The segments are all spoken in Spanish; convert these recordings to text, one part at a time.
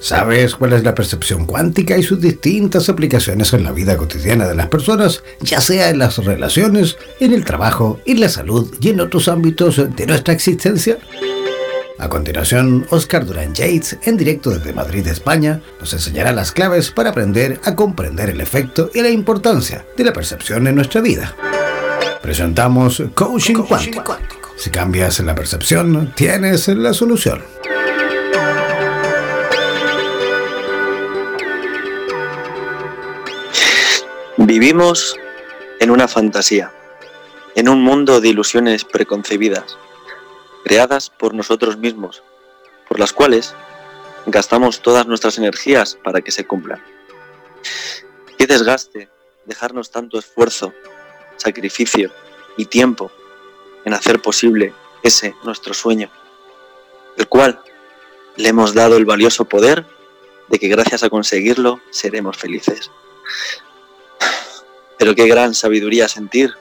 ¿Sabes cuál es la percepción cuántica y sus distintas aplicaciones en la vida cotidiana de las personas, ya sea en las relaciones, en el trabajo, en la salud y en otros ámbitos de nuestra existencia? A continuación, Oscar Durán Yates, en directo desde Madrid, España, nos enseñará las claves para aprender a comprender el efecto y la importancia de la percepción en nuestra vida. Presentamos Coaching, cuántico. Si cambias la percepción, tienes la solución. Vivimos en una fantasía, en un mundo de ilusiones preconcebidas, creadas por nosotros mismos, por las cuales gastamos todas nuestras energías para que se cumplan. Qué desgaste dejarnos tanto esfuerzo, sacrificio y tiempo en hacer posible ese nuestro sueño, el cual le hemos dado el valioso poder de que gracias a conseguirlo seremos felices. Pero qué gran sabiduría sentir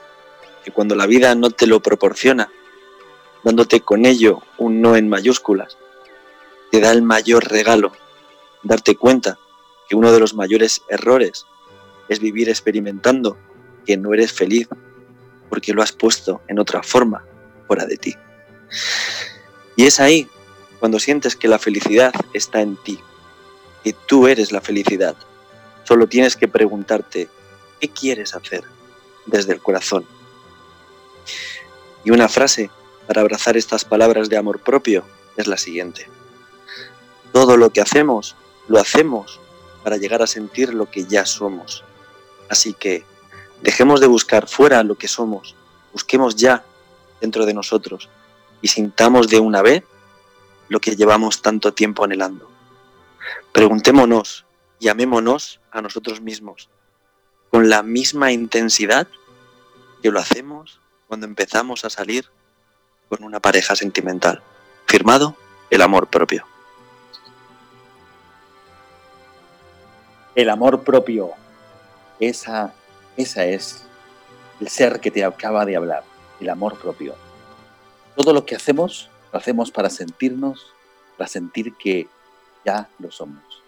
que cuando la vida no te lo proporciona, dándote con ello un no en mayúsculas, te da el mayor regalo, darte cuenta que uno de los mayores errores es vivir experimentando que no eres feliz porque lo has puesto en otra forma fuera de ti. Y es ahí cuando sientes que la felicidad está en ti, que tú eres la felicidad. Solo tienes que preguntarte, ¿Qué quieres hacer desde el corazón? Y una frase para abrazar estas palabras de amor propio es la siguiente. Todo lo que hacemos, lo hacemos para llegar a sentir lo que ya somos. Así que dejemos de buscar fuera lo que somos, busquemos ya dentro de nosotros y sintamos de una vez lo que llevamos tanto tiempo anhelando. Preguntémonos y amémonos a nosotros mismos con la misma intensidad que lo hacemos cuando empezamos a salir con una pareja sentimental. Firmado el amor propio. El amor propio. Esa, esa es el ser que te acaba de hablar, el amor propio. Todo lo que hacemos, lo hacemos para sentirnos, para sentir que ya lo somos.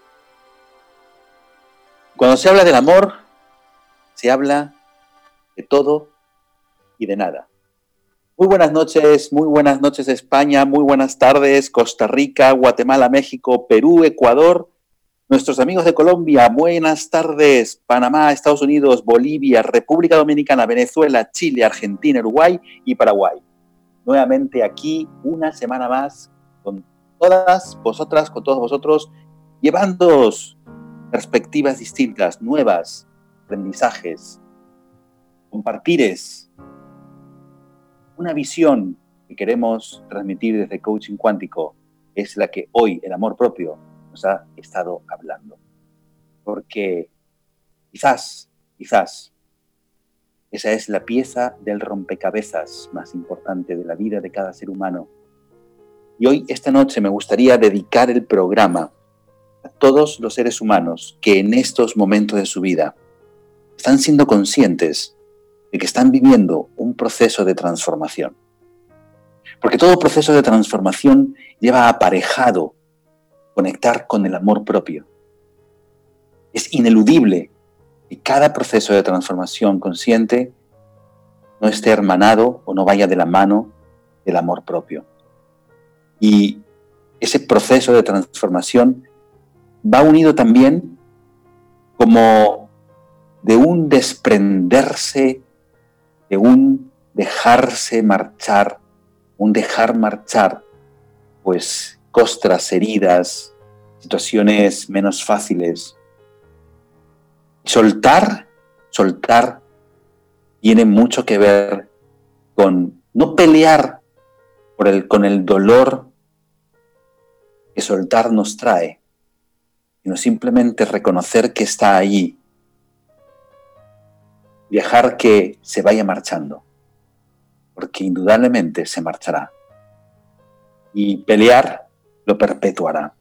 Cuando se habla del amor, se habla de todo y de nada. Muy buenas noches, muy buenas noches España, muy buenas tardes Costa Rica, Guatemala, México, Perú, Ecuador, nuestros amigos de Colombia, buenas tardes Panamá, Estados Unidos, Bolivia, República Dominicana, Venezuela, Chile, Argentina, Uruguay y Paraguay. Nuevamente aquí una semana más con todas vosotras, con todos vosotros, llevándoos perspectivas distintas, nuevas, aprendizajes, compartires una visión que queremos transmitir desde Coaching Cuántico es la que hoy el amor propio nos ha estado hablando. Porque quizás, quizás, esa es la pieza del rompecabezas más importante de la vida de cada ser humano. Y hoy, esta noche, me gustaría dedicar el programa a todos los seres humanos que en estos momentos de su vida están siendo conscientes de que están viviendo un proceso de transformación. Porque todo proceso de transformación lleva aparejado conectar con el amor propio. Es ineludible que cada proceso de transformación consciente no esté hermanado o no vaya de la mano del amor propio. Y ese proceso de transformación va unido también como de un desprenderse, de un dejarse marchar, un dejar marchar, pues costras, heridas, situaciones menos fáciles. Soltar, soltar tiene mucho que ver con no pelear con el dolor que soltar nos trae, sino simplemente reconocer que está allí, dejar que se vaya marchando, porque indudablemente se marchará. Y pelear lo perpetuará.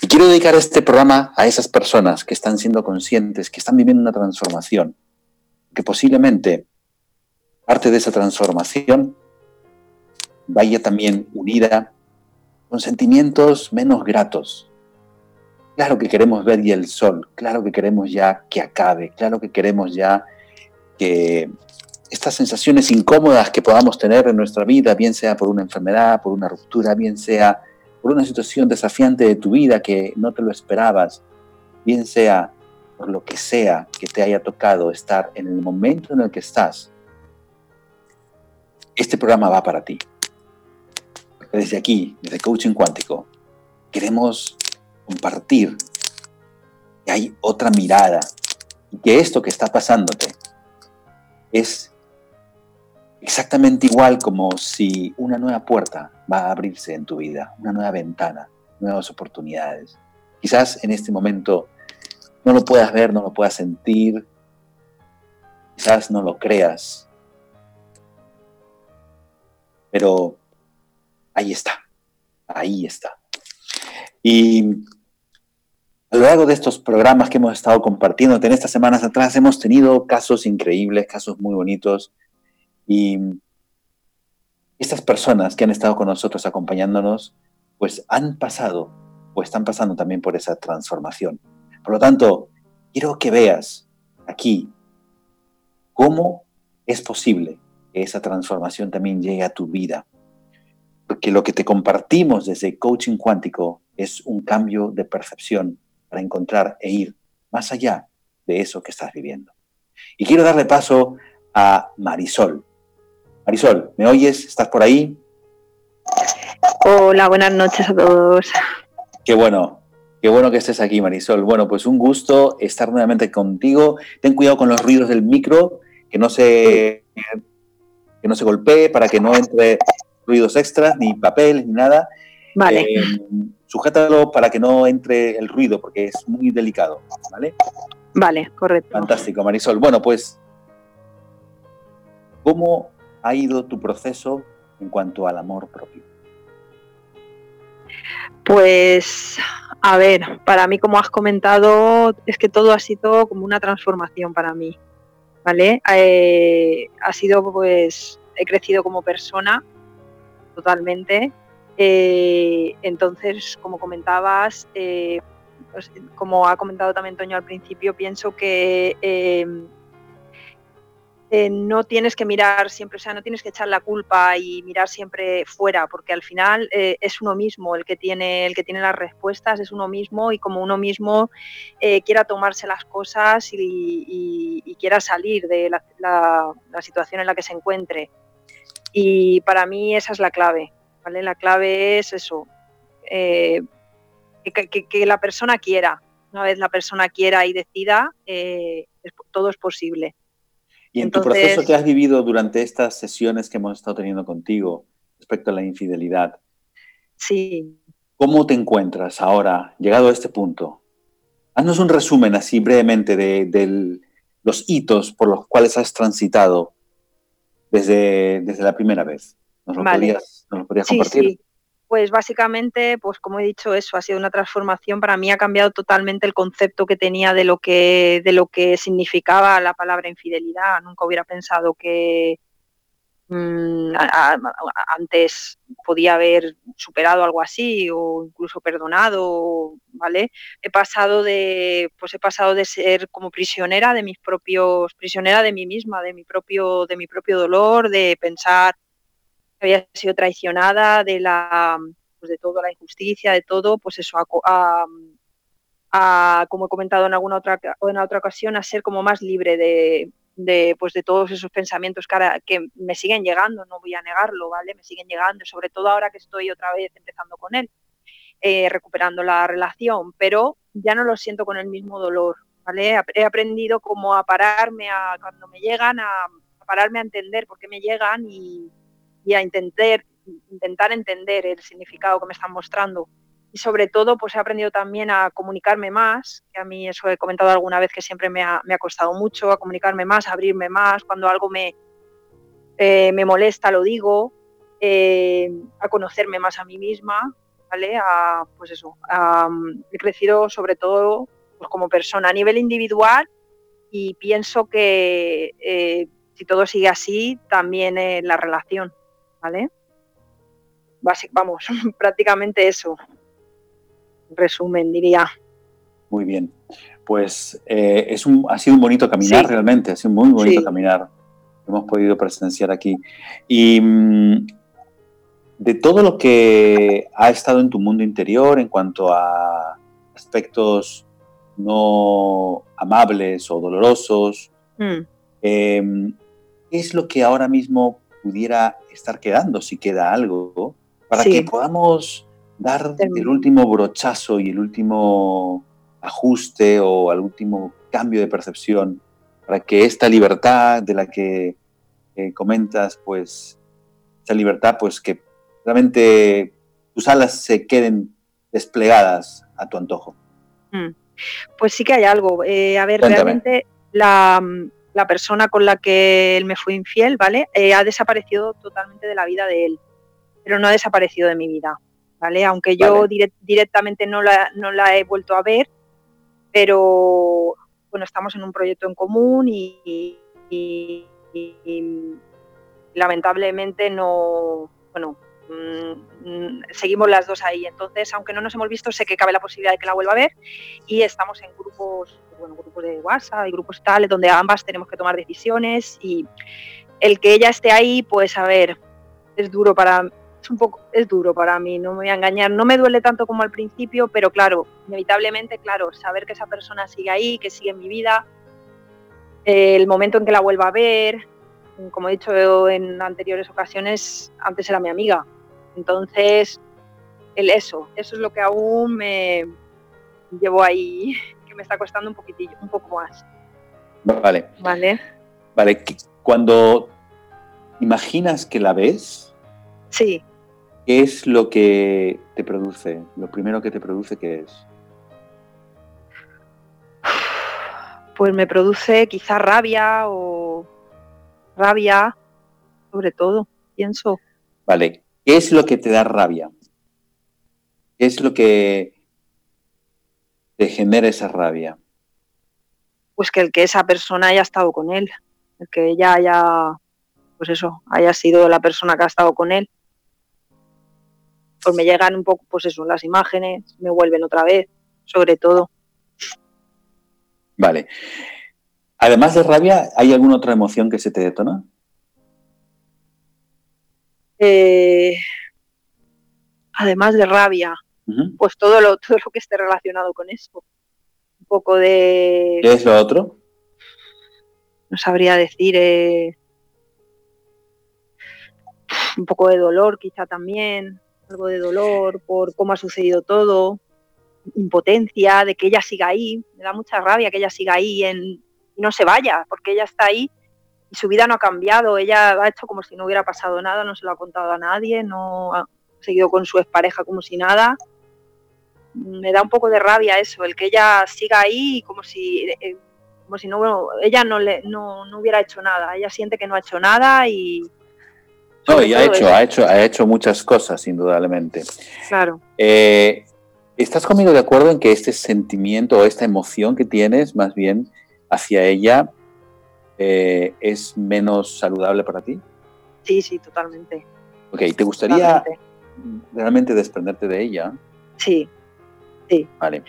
Y quiero dedicar este programa a esas personas que están siendo conscientes, que están viviendo una transformación, que posiblemente parte de esa transformación vaya también unida con sentimientos menos gratos. Claro que queremos ver ya el sol, claro que queremos ya que acabe, claro que queremos ya que estas sensaciones incómodas que podamos tener en nuestra vida, bien sea por una enfermedad, por una ruptura, bien sea por una situación desafiante de tu vida que no te lo esperabas, bien sea por lo que sea que te haya tocado estar en el momento en el que estás, este programa va para ti. Desde aquí, desde Coaching Cuántico, queremos compartir que hay otra mirada y que esto que está pasándote es exactamente igual como si una nueva puerta va a abrirse en tu vida, una nueva ventana, nuevas oportunidades. Quizás en este momento no lo puedas ver, no lo puedas sentir, quizás no lo creas, pero ahí está, ahí está. Y a lo largo de estos programas que hemos estado compartiendo en estas semanas atrás, hemos tenido casos increíbles, casos muy bonitos. Y estas personas que han estado con nosotros acompañándonos, pues han pasado o están pasando también por esa transformación. Por lo tanto, quiero que veas aquí cómo es posible que esa transformación también llegue a tu vida. Porque lo que te compartimos desde coaching cuántico es un cambio de percepción para encontrar e ir más allá de eso que estás viviendo. Y quiero darle paso a Marisol. Marisol, ¿me oyes? ¿Estás por ahí? Hola, buenas noches a todos. Qué bueno, qué bueno que estés aquí, Marisol. Bueno, pues un gusto estar nuevamente contigo. Ten cuidado con los ruidos del micro, que no se, que no se golpee, para que no entre ruidos extras, ni papel, ni nada. Vale. Eh, sujétalo para que no entre el ruido, porque es muy delicado, ¿vale? Vale, correcto. Fantástico, Marisol. Bueno, pues, ¿cómo ha ido tu proceso en cuanto al amor propio? Pues, a ver, para mí, como has comentado, es que todo ha sido como una transformación para mí, ¿vale? Eh, ha sido, pues, he crecido como persona totalmente. Eh, entonces, como comentabas, eh, pues, como ha comentado también Toño al principio, pienso que eh, no tienes que mirar siempre, o sea, no tienes que echar la culpa y mirar siempre fuera, porque al final es uno mismo el que tiene el que tiene las respuestas, es uno mismo y como uno mismo quiera tomarse las cosas y, quiera salir de la, situación en la que se encuentre. Y para mí esa es la clave, ¿vale? La clave es eso, que, que, la persona quiera. Una vez la persona quiera y decida, todo es posible. Y en tu proceso que has vivido durante estas sesiones que hemos estado teniendo contigo respecto a la infidelidad, sí. ¿cómo te encuentras ahora, llegado a este punto? Haznos un resumen así brevemente de, los hitos por los cuales has transitado desde, desde la primera vez. ¿Nos lo, podrías, compartir? Pues básicamente, pues como he dicho, eso ha sido una transformación. Para mí ha cambiado totalmente el concepto que tenía de lo que, de lo que significaba la palabra infidelidad. Nunca hubiera pensado que mm, antes podía haber superado algo así o incluso perdonado, ¿vale? He pasado de, pues he pasado de ser como prisionera de mis propios, prisionera de mí misma, de mi propio, de mi propio dolor, de pensar había sido traicionada, de la, pues de todo, la injusticia, de todo, pues eso, a, a, como he comentado en alguna otra, en otra ocasión, a ser como más libre de, de, pues de todos esos pensamientos que, que me siguen llegando, no voy a negarlo, ¿vale? Me siguen llegando, sobre todo ahora que estoy otra vez empezando con él, eh, recuperando la relación, pero ya no lo siento con el mismo dolor, ¿vale? He aprendido como a pararme a, cuando me llegan, a, pararme a entender por qué me llegan y, y a intentar, intentar entender el significado que me están mostrando. Y sobre todo pues he aprendido también a comunicarme más, que a mí eso he comentado alguna vez que siempre me ha, costado mucho, a comunicarme más, a abrirme más, cuando algo me, eh, me molesta lo digo, eh, a conocerme más a mí misma, ¿vale? A, pues eso, he crecido sobre todo pues como persona a nivel individual y pienso que eh, si todo sigue así, también en la relación, ¿vale? vamos, prácticamente eso resumen, diría. Muy bien. Pues eh, es un, ha sido un bonito caminar realmente, ha sido un muy bonito caminar. Hemos podido presenciar aquí. Y mm, de todo lo que ha estado en tu mundo interior en cuanto a aspectos no amables o dolorosos, mm. em, ¿qué es lo que ahora mismo pudiera estar quedando, si queda algo, para que podamos dar el último brochazo y el último ajuste o el último cambio de percepción para que esta libertad de la que comentas, pues, esa libertad, pues que realmente tus alas se queden desplegadas a tu antojo. Mm. Pues sí que hay algo. Eh, a ver, realmente la, persona con la que él me fue infiel, ¿vale? Eh, ha desaparecido totalmente de la vida de él, pero no ha desaparecido de mi vida. ¿vale? Aunque yo directamente no la, no la he vuelto a ver, pero bueno, estamos en un proyecto en común y, lamentablemente no, bueno, mm, seguimos las dos ahí. Entonces, aunque no nos hemos visto, sé que cabe la posibilidad de que la vuelva a ver y estamos en grupos, bueno, grupos de WhatsApp y grupos tales donde ambas tenemos que tomar decisiones y el que ella esté ahí, pues a ver, es duro para un poco, es duro para mí, no me voy a engañar, no me duele tanto como al principio, pero claro, inevitablemente, claro, saber que esa persona sigue ahí, que sigue en mi vida, el momento en que la vuelva a ver, como he dicho en anteriores ocasiones, antes era mi amiga, entonces, el eso, eso es lo que aún me llevo ahí, me está costando un poquitillo, un poco más. Vale. Vale. Vale, cuando imaginas que la ves, Sí. ¿Qué es lo que te produce? Lo primero que te produce, ¿qué es? Pues me produce quizá rabia o rabia, sobre todo, pienso. Vale, ¿qué es lo que te da rabia? ¿Qué es lo que te genera esa rabia? Pues que el que esa persona haya estado con él, el que ella haya, pues eso, haya sido la persona que ha estado con él pues me llegan un poco, pues eso, las imágenes, me vuelven otra vez, sobre todo. Vale. Además de rabia, ¿hay alguna otra emoción que se te detona? Eh, además de rabia, pues todo lo, todo lo que esté relacionado con eso. Un poco de... ¿Qué es lo otro? No sabría decir... Eh, un poco de dolor quizá también algo de dolor por cómo ha sucedido todo, impotencia de que ella siga ahí, me da mucha rabia que ella siga ahí en, y no se vaya, porque ella está ahí y su vida no ha cambiado, ella ha hecho como si no hubiera pasado nada, no se lo ha contado a nadie, no ha seguido con su expareja como si nada. Me da un poco de rabia eso, el que ella siga ahí como si, eh, como si no, ella no, le, no, no hubiera hecho nada, ella siente que no ha hecho nada y, no, y ha hecho, ha hecho, ha hecho muchas cosas, indudablemente. Claro. Eh, ¿Estás conmigo de acuerdo en que este sentimiento o esta emoción que tienes, más bien hacia ella, eh, es menos saludable para ti? Sí, sí, totalmente. Ok, ¿te gustaría realmente desprenderte de ella? Sí, sí. Vale.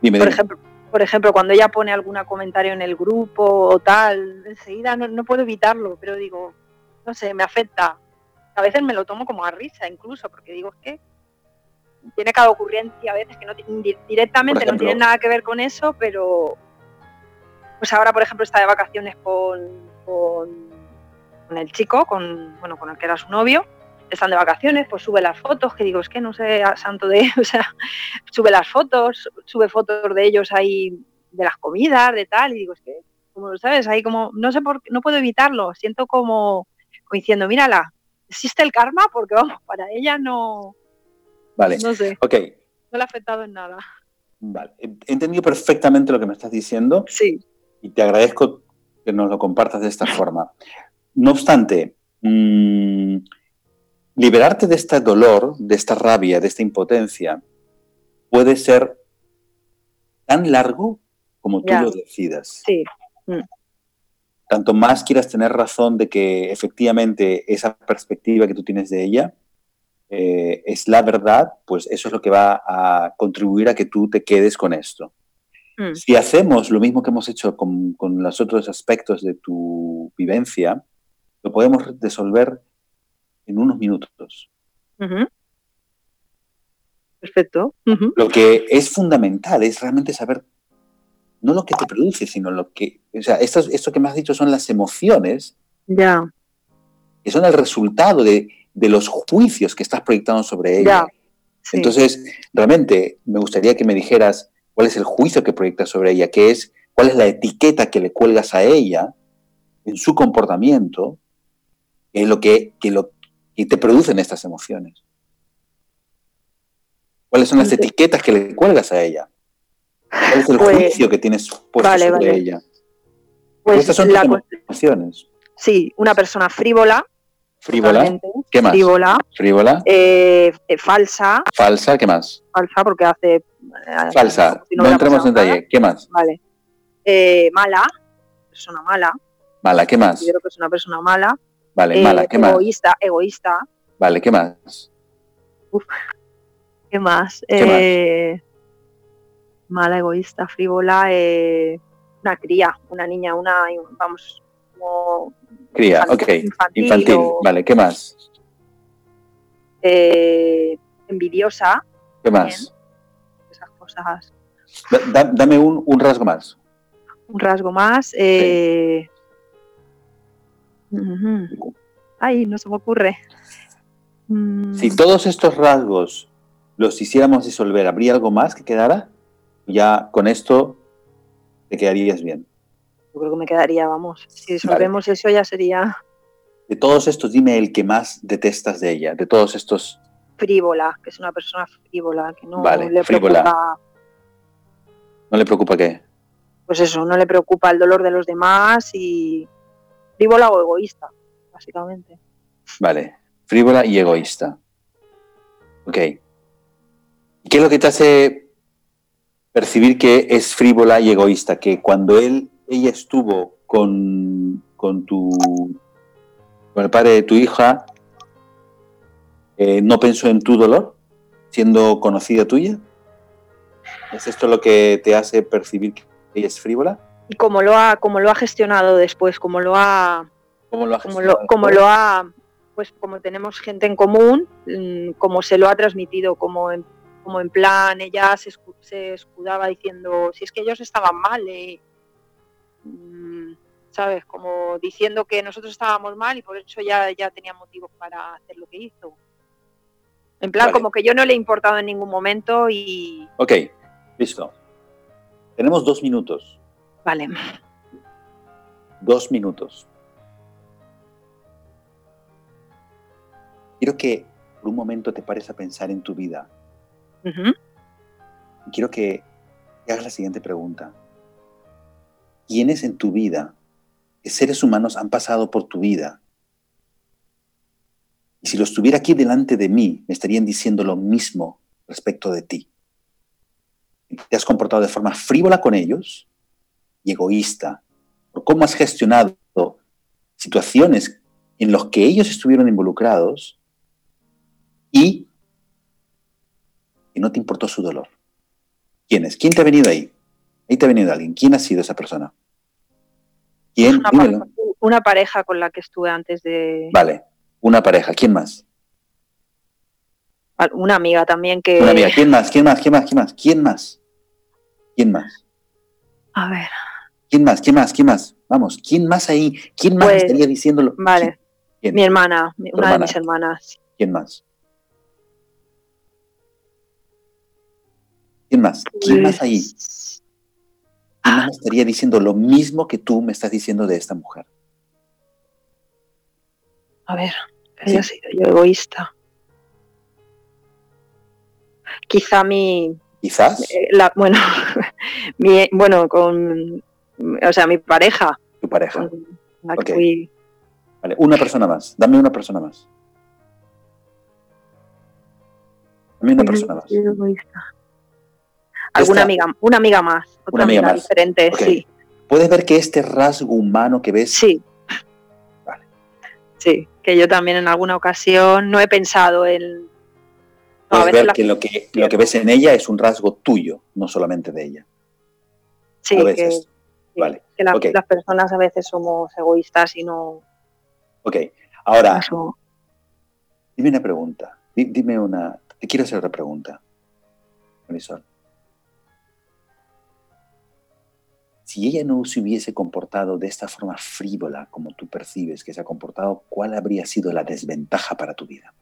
Dime, por ejemplo, por ejemplo, cuando ella pone algún comentario en el grupo o tal, enseguida no puedo evitarlo, pero digo, no sé, me afecta. A veces me lo tomo como a risa incluso, porque digo, es que tiene cada ocurrencia a veces que no directamente no tiene nada que ver con eso, pero pues ahora, por ejemplo, está de vacaciones con, con, el chico, con, bueno, con el que era su novio, están de vacaciones, pues sube las fotos, que digo, es que no sé santo de, o sea, sube las fotos, sube fotos de ellos ahí, de las comidas, de tal, y digo, es que, como lo sabes, ahí como, no sé por qué, no puedo evitarlo, siento como, como diciendo, mírala, existe el karma, porque vamos, para ella no, Vale. No sé. Ok. No le ha afectado en nada. Vale. He entendido perfectamente lo que me estás diciendo. Sí. Y te agradezco que nos lo compartas de esta forma. No obstante, mm, liberarte de este dolor, de esta rabia, de esta impotencia, puede ser tan largo como tú lo decidas. Sí. Mm. Tanto más quieras tener razón de que efectivamente esa perspectiva que tú tienes de ella eh, es la verdad, pues eso es lo que va a contribuir a que tú te quedes con esto. Mm. Si hacemos lo mismo que hemos hecho con, los otros aspectos de tu vivencia, lo podemos resolver en unos minutos. Perfecto. Lo que es fundamental es realmente saber no lo que te produce, sino lo que, o sea, esto, esto que me has dicho son las emociones. Ya. Que son el resultado de, de los juicios que estás proyectando sobre ella. Entonces, realmente me gustaría que me dijeras cuál es el juicio que proyectas sobre ella, qué es, cuál es la etiqueta que le cuelgas a ella en su comportamiento, que es lo que, lo, que te producen estas emociones. ¿Cuáles son las etiquetas que le cuelgas a ella? ¿Cuál es el pues, juicio que tienes puesto sobre ella? Pues estas son las emociones. Sí, una persona frívola, Frívola. ¿Qué más? Frívola. Frívola. Eh, eh, falsa. Falsa, ¿qué más? Falsa porque hace... Eh, falsa. no, entremos en detalle. ¿Qué más? Vale. mala. Persona mala. Mala, ¿qué más? Yo creo que es una persona mala. Vale, mala, ¿qué más? Egoísta, egoísta. Vale, ¿qué más? Uf. ¿Qué más? ¿Qué más? Mala, egoísta, frívola, una cría, una niña, una, vamos, como Cría, ok. Infantil. Vale, ¿qué más? Eh, envidiosa. ¿Qué más? Esas cosas. dame un, rasgo más. Un rasgo más. Ay, no se me ocurre. Mm. Si todos estos rasgos los hiciéramos disolver, ¿habría algo más que quedara? Ya con esto te quedarías bien. Yo creo que me quedaría, vamos. Si resolvemos eso ya sería. De todos estos, dime el que más detestas de ella, de todos estos. Frívola, que es una persona frívola, que no le preocupa. ¿No le preocupa qué? Pues eso, no le preocupa el dolor de los demás y. Frívola o egoísta, básicamente. Vale, frívola y egoísta. Ok. ¿Qué es lo que te hace percibir que es frívola y egoísta? Que cuando él ella estuvo con, con, tu, con el padre de tu hija, eh, no pensó en tu dolor, siendo conocida tuya? ¿Es esto lo que te hace percibir que ella es frívola? Y cómo lo ha, cómo lo ha gestionado después, cómo lo ha... ¿Cómo lo ha Como lo, ha... Pues como tenemos gente en común, mm, como se lo ha transmitido, como en, como en plan, ella se, se escudaba diciendo, si es que ellos estaban mal, eh, Mm, ¿sabes? Como diciendo que nosotros estábamos mal y por eso ya, ya tenía motivos para hacer lo que hizo. En plan, como que yo no le he importado en ningún momento y... Ok, listo. Tenemos dos minutos. Vale. Dos minutos. Quiero que por un momento te pares a pensar en tu vida. Quiero que hagas la siguiente pregunta quiénes en tu vida, qué seres humanos han pasado por tu vida. Y si los tuviera aquí delante de mí, me estarían diciendo lo mismo respecto de ti. Te has comportado de forma frívola con ellos y egoísta por cómo has gestionado situaciones en las que ellos estuvieron involucrados y que no te importó su dolor. ¿Quién es? ¿Quién te ha venido ahí? Ahí te ha venido alguien. ¿Quién ha sido esa persona? ¿Quién? Una pareja, con la que estuve antes de... Vale. Una pareja. ¿Quién más? Una amiga también que... Una amiga. ¿Quién más? ¿Quién más? ¿Quién más? ¿Quién más? ¿Quién más? ¿Quién más? A ver. ¿Quién más? ¿Quién más? ¿Quién más? Vamos, ¿quién más ahí? ¿Quién más Pues, estaría diciéndolo? Vale. ¿Quién? Mi hermana, una hermana. de mis hermanas. ¿Quién más? ¿Quién más? ¿Quién más ahí? Pues, ¿Quién más estaría diciendo lo mismo que tú me estás diciendo de esta mujer? A ver, que haya sido yo egoísta. Quizá mi, Quizás. eh, la, bueno, mi, bueno, con, o sea, mi pareja, tu pareja. Vale, una persona más. Dame una persona más. Dame una persona más. Alguna amiga, una amiga más, otra Una amiga amiga, más. diferente, sí, ¿Puedes ver que este rasgo humano que ves sí. Vale. Sí, que yo también en alguna ocasión no he pensado en... no, puedes ver la- que lo que lo que ves en ella es un rasgo tuyo, no solamente de ella. que, sí, Vale. que la- las personas a veces somos egoístas y no... Ok. Ahora, dime una pregunta. Di- Dime una. Te quiero hacer otra pregunta. Marisol. Si ella no se hubiese comportado de esta forma frívola como tú percibes que se ha comportado, ¿cuál habría sido la desventaja para tu vida?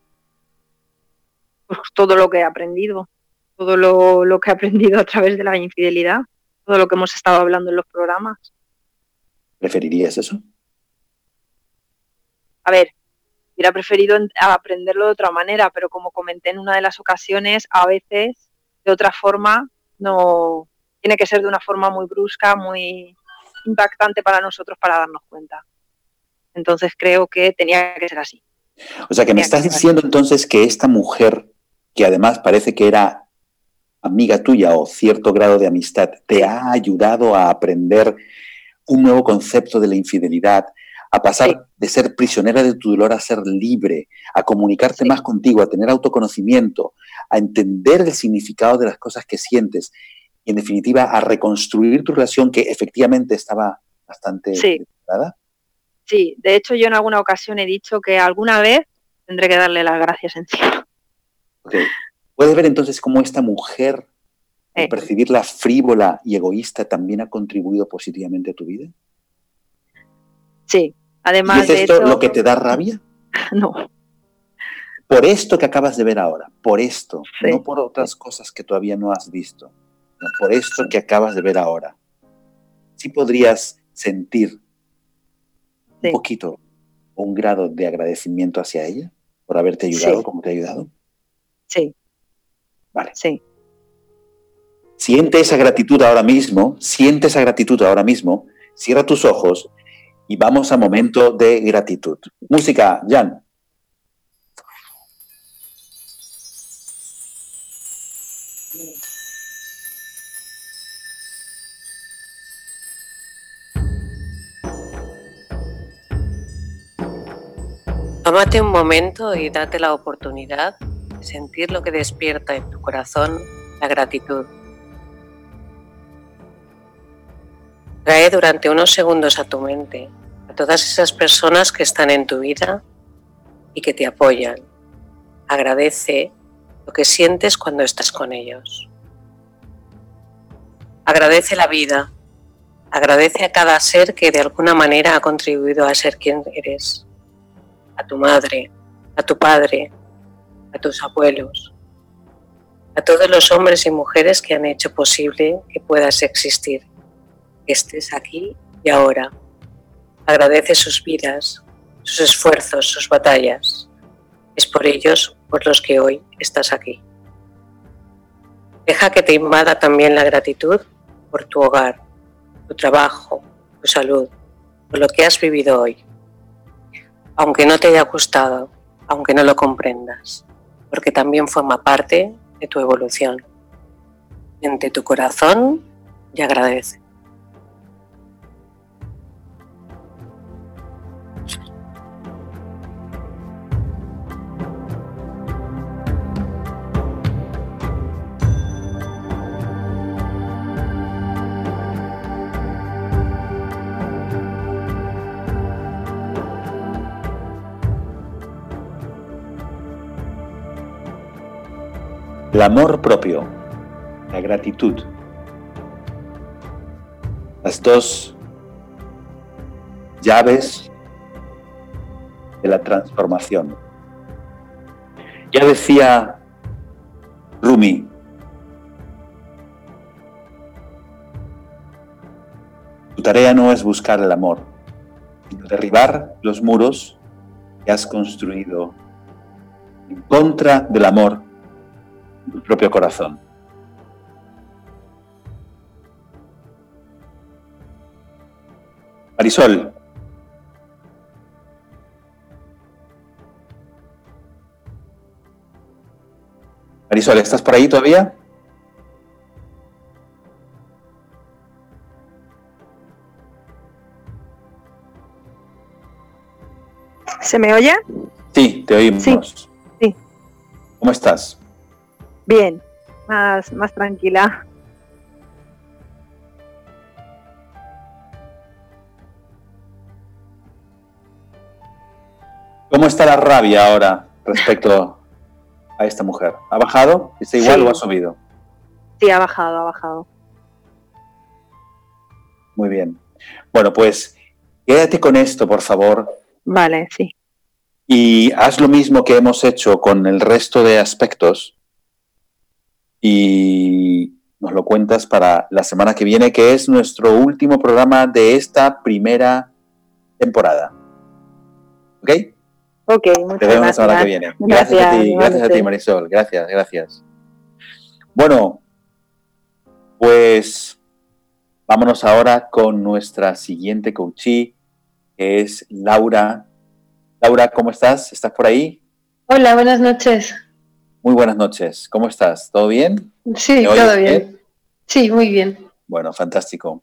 pues, todo lo que he aprendido, todo lo, lo que he aprendido a través de la infidelidad, todo lo que hemos estado hablando en los programas. ¿Preferirías eso? A ver, hubiera preferido en- aprenderlo de otra manera, pero como comenté en una de las ocasiones, a veces de otra forma no tiene que ser de una forma muy brusca, muy impactante para nosotros para darnos cuenta. Entonces creo que tenía que ser así. O sea, que me estás que diciendo entonces que esta mujer, que además parece que era amiga tuya o cierto grado de amistad, te ha ayudado a aprender un nuevo concepto de la infidelidad, a pasar Sí. de ser prisionera de tu dolor a ser libre, a comunicarte Sí. más contigo, a tener autoconocimiento, a entender el significado de las cosas que sientes y en definitiva a reconstruir tu relación que efectivamente estaba bastante Sí. Sí, de hecho yo en alguna ocasión he dicho que alguna vez tendré que darle las gracias encima. Ok. ¿Puedes ver entonces cómo esta mujer, al percibirla frívola y egoísta, también ha contribuido positivamente a tu vida? Sí, ¿Y además es de esto hecho, lo que te da rabia? no, Por esto que acabas de ver ahora, por esto, Sí. no por otras cosas que todavía no has visto, no, por esto que acabas de ver ahora. Sí podrías sentir Sí. un poquito un grado de agradecimiento hacia ella por haberte ayudado Sí. como te ha ayudado. sí, Vale. sí, Siente esa gratitud ahora mismo, siente esa gratitud ahora mismo, cierra tus ojos y vamos a momento de gratitud. Música, Jan. Tómate un momento y date la oportunidad sentir lo que despierta en tu corazón la gratitud. Trae durante unos segundos a tu mente a todas esas personas que están en tu vida y que te apoyan. Agradece lo que sientes cuando estás con ellos. Agradece la vida. Agradece a cada ser que de alguna manera ha contribuido a ser quien eres a tu madre, a tu padre, a tus abuelos, a todos los hombres y mujeres que han hecho posible que puedas existir, que estés aquí y ahora. Agradece sus vidas, sus esfuerzos, sus batallas. Es por ellos por los que hoy estás aquí. Deja que te invada también la gratitud por tu hogar, tu trabajo, tu salud, por lo que has vivido hoy aunque no te haya gustado, aunque no lo comprendas, porque también forma parte de tu evolución. Siente tu corazón y agradece. El amor propio, la gratitud. Las dos llaves de la transformación. Ya decía Rumi, tu tarea no es buscar el amor, sino derribar los muros que has construido en contra del amor tu propio corazón. Marisol, Marisol, ¿estás por ahí todavía? ¿Se me oye? Sí, te oímos. Sí, sí. ¿Cómo estás? Bien, más, más tranquila. ¿Cómo está la rabia ahora respecto a esta mujer? ¿Ha bajado? ¿Está igual Sí. o ha subido? Sí, ha bajado, ha bajado. Muy bien. Bueno, pues quédate con esto, por favor, Vale, sí. y haz lo mismo que hemos hecho con el resto de aspectos y nos lo cuentas para la semana que viene, que es nuestro último programa de esta primera temporada. ¿Ok? Ok, muchas Te vemos la gracias. semana que viene. Gracias, a Gracias, ti, gracias a ti. Marisol. Gracias, gracias. Bueno, pues vámonos ahora con nuestra siguiente coachee, que es Laura. Laura, ¿cómo estás? ¿Estás por ahí? Hola, buenas noches. Muy buenas noches. ¿Cómo estás? ¿Todo bien? Sí, ¿Me oyes todo bien. Sí, muy bien. Bueno, fantástico.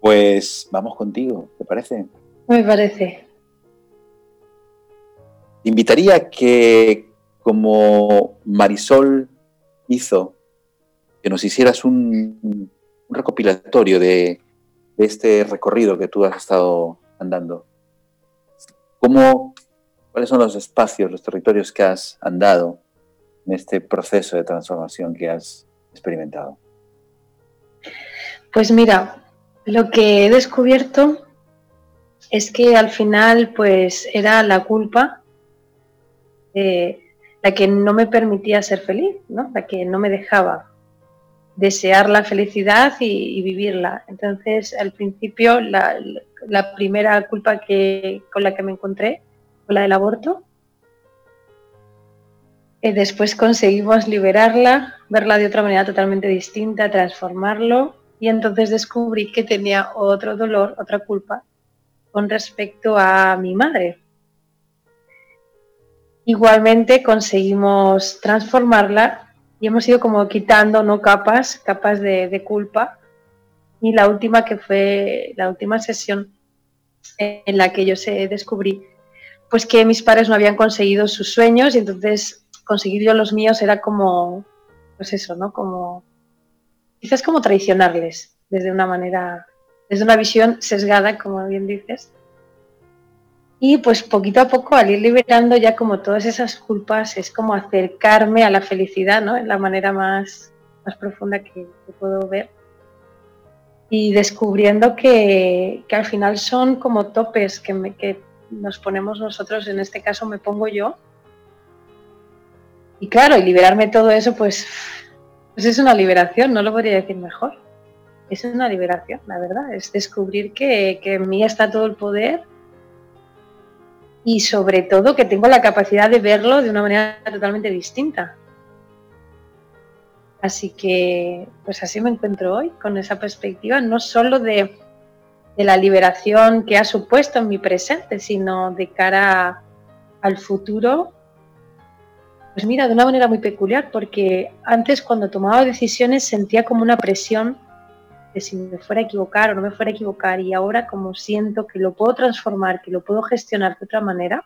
Pues vamos contigo, ¿te parece? Me parece. Te invitaría que, como Marisol hizo, que nos hicieras un, un recopilatorio de, de este recorrido que tú has estado andando. ¿Cómo, ¿Cuáles son los espacios, los territorios que has andado en este proceso de transformación que has experimentado? Pues mira, lo que he descubierto es que al final pues era la culpa eh, la que no me permitía ser feliz, ¿no? La que no me dejaba desear la felicidad y, vivirla. Entonces, al principio, la, la primera culpa que, con la que me encontré fue la del aborto. Eh, después conseguimos liberarla, verla de otra manera totalmente distinta, transformarlo y entonces descubrí que tenía otro dolor, otra culpa con respecto a mi madre. Igualmente conseguimos transformarla y hemos ido como quitando no capas, capas de, de culpa. Y la última que fue la última sesión en la que yo se descubrí, pues que mis padres no habían conseguido sus sueños y entonces conseguir yo los míos era como, pues eso, ¿no? Como, quizás como traicionarles desde una manera, desde una visión sesgada, como bien dices. Y pues poquito a poco, al ir liberando ya como todas esas culpas, es como acercarme a la felicidad, ¿no? En la manera más, más profunda que, puedo ver. Y descubriendo que, que, al final son como topes que, me, que nos ponemos nosotros, en este caso me pongo yo. Y claro, y liberarme todo eso, pues, pues es una liberación, no lo podría decir mejor. Es una liberación, la verdad. Es descubrir que, que en mí está todo el poder y sobre todo que tengo la capacidad de verlo de una manera totalmente distinta. Así que, pues así me encuentro hoy, con esa perspectiva, no solo de, de la liberación que ha supuesto en mi presente, sino de cara al futuro. Pues mira, de una manera muy peculiar, porque antes cuando tomaba decisiones sentía como una presión de si me fuera a equivocar o no me fuera a equivocar, y ahora como siento que lo puedo transformar, que lo puedo gestionar de otra manera,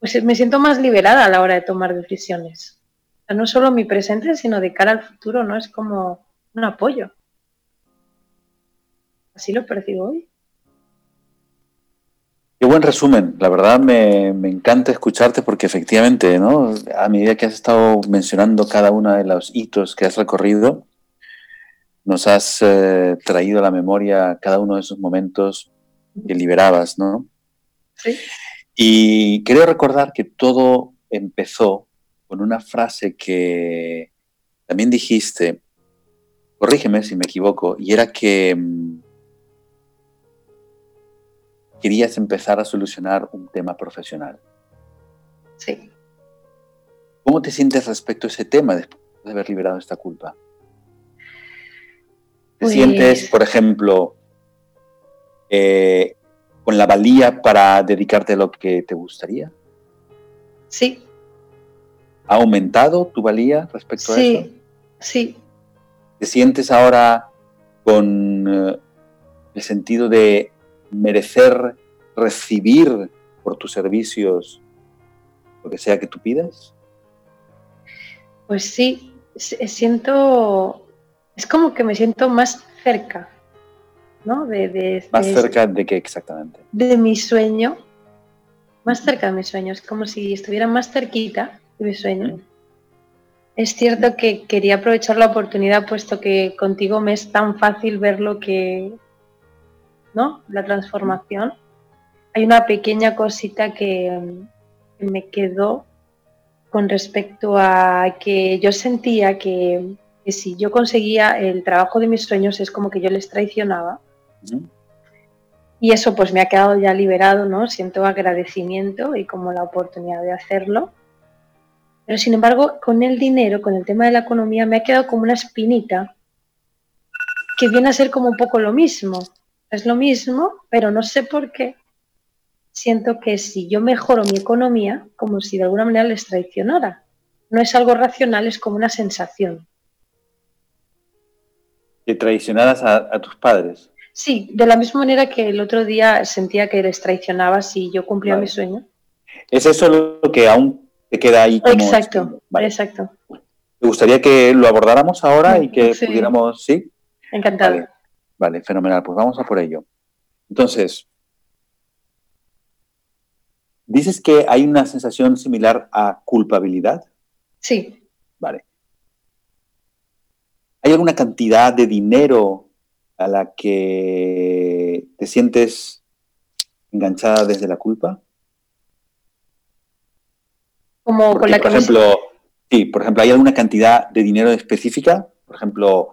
pues me siento más liberada a la hora de tomar decisiones no solo mi presente, sino de cara al futuro, ¿no? Es como un apoyo. Así lo percibo hoy. Qué buen resumen. La verdad me, encanta escucharte porque efectivamente, ¿no? A medida que has estado mencionando cada uno de los hitos que has recorrido, nos has eh, traído a la memoria cada uno de esos momentos que liberabas, ¿no? Sí. Y quiero recordar que todo empezó con una frase que también dijiste, corrígeme si me equivoco, y era que mm, querías empezar a solucionar un tema profesional. Sí. ¿Cómo te sientes respecto a ese tema después de haber liberado esta culpa? ¿Te sientes, pues por ejemplo, eh, con la valía para dedicarte a lo que te gustaría? Sí. ¿Ha aumentado tu valía respecto a eso? Sí, sí. ¿Te sientes ahora con eh, el sentido de merecer recibir por tus servicios lo que sea que tú pidas? Pues sí, siento, es como que me siento más cerca, ¿no? De, ¿Más cerca de qué exactamente? De mi sueño, más cerca de mi sueño, es como si estuviera más cerquita de mi sueño. Es cierto que quería aprovechar la oportunidad, puesto que contigo me es tan fácil ver lo que, ¿no? La transformación. Hay una pequeña cosita que, me quedó con respecto a que yo sentía que, si yo conseguía el trabajo de mis sueños es como que yo les traicionaba. Y eso pues me ha quedado ya liberado, ¿no? Siento agradecimiento y como la oportunidad de hacerlo. Pero sin embargo, con el dinero, con el tema de la economía, me ha quedado como una espinita que viene a ser como un poco lo mismo. Es lo mismo, pero no sé por qué. Siento que si yo mejoro mi economía, como si de alguna manera les traicionara. No es algo racional, es como una sensación. ¿Que traicionaras a, tus padres? Sí, de la misma manera que el otro día sentía que les traicionaba si yo cumplía mi sueño. ¿Es eso lo que aún te queda ahí? Como exacto, exacto. ¿Te gustaría que lo abordáramos ahora y que pudiéramos, sí? Encantado. Vale, fenomenal. Pues vamos a por ello. Entonces, dices que hay una sensación similar a culpabilidad. Sí. Vale. ¿Hay alguna cantidad de dinero a la que te sientes enganchada desde la culpa? Como con la por ejemplo, sí, por ejemplo, ¿hay alguna cantidad de dinero específica? Por ejemplo,